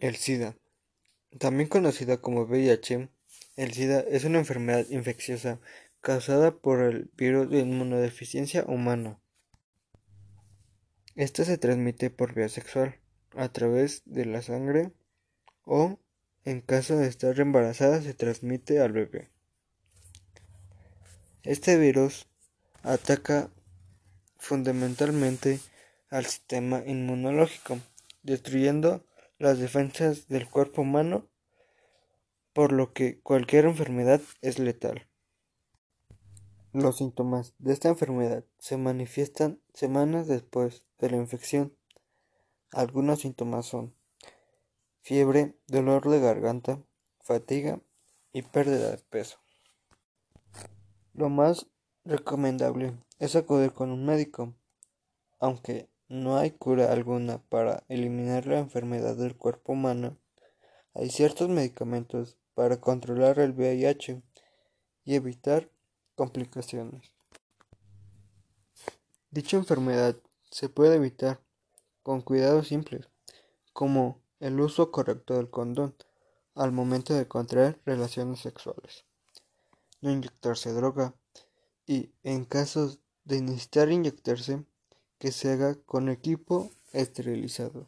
El SIDA, también conocida como VIH, el SIDA es una enfermedad infecciosa causada por el virus de inmunodeficiencia humana. Esta se transmite por vía sexual, a través de la sangre o, en caso de estar embarazada, se transmite al bebé. Este virus ataca fundamentalmente al sistema inmunológico, destruyendo las defensas del cuerpo humano, por lo que cualquier enfermedad es letal. Los síntomas de esta enfermedad se manifiestan semanas después de la infección. Algunos síntomas son fiebre, dolor de garganta, fatiga y pérdida de peso. Lo más recomendable es acudir con un médico, aunque no hay cura alguna para eliminar la enfermedad del cuerpo humano. Hay ciertos medicamentos para controlar el VIH y evitar complicaciones. Dicha enfermedad se puede evitar con cuidados simples, como el uso correcto del condón al momento de contraer relaciones sexuales, no inyectarse droga y, en casos de necesitar inyectarse, que se haga con equipo esterilizado.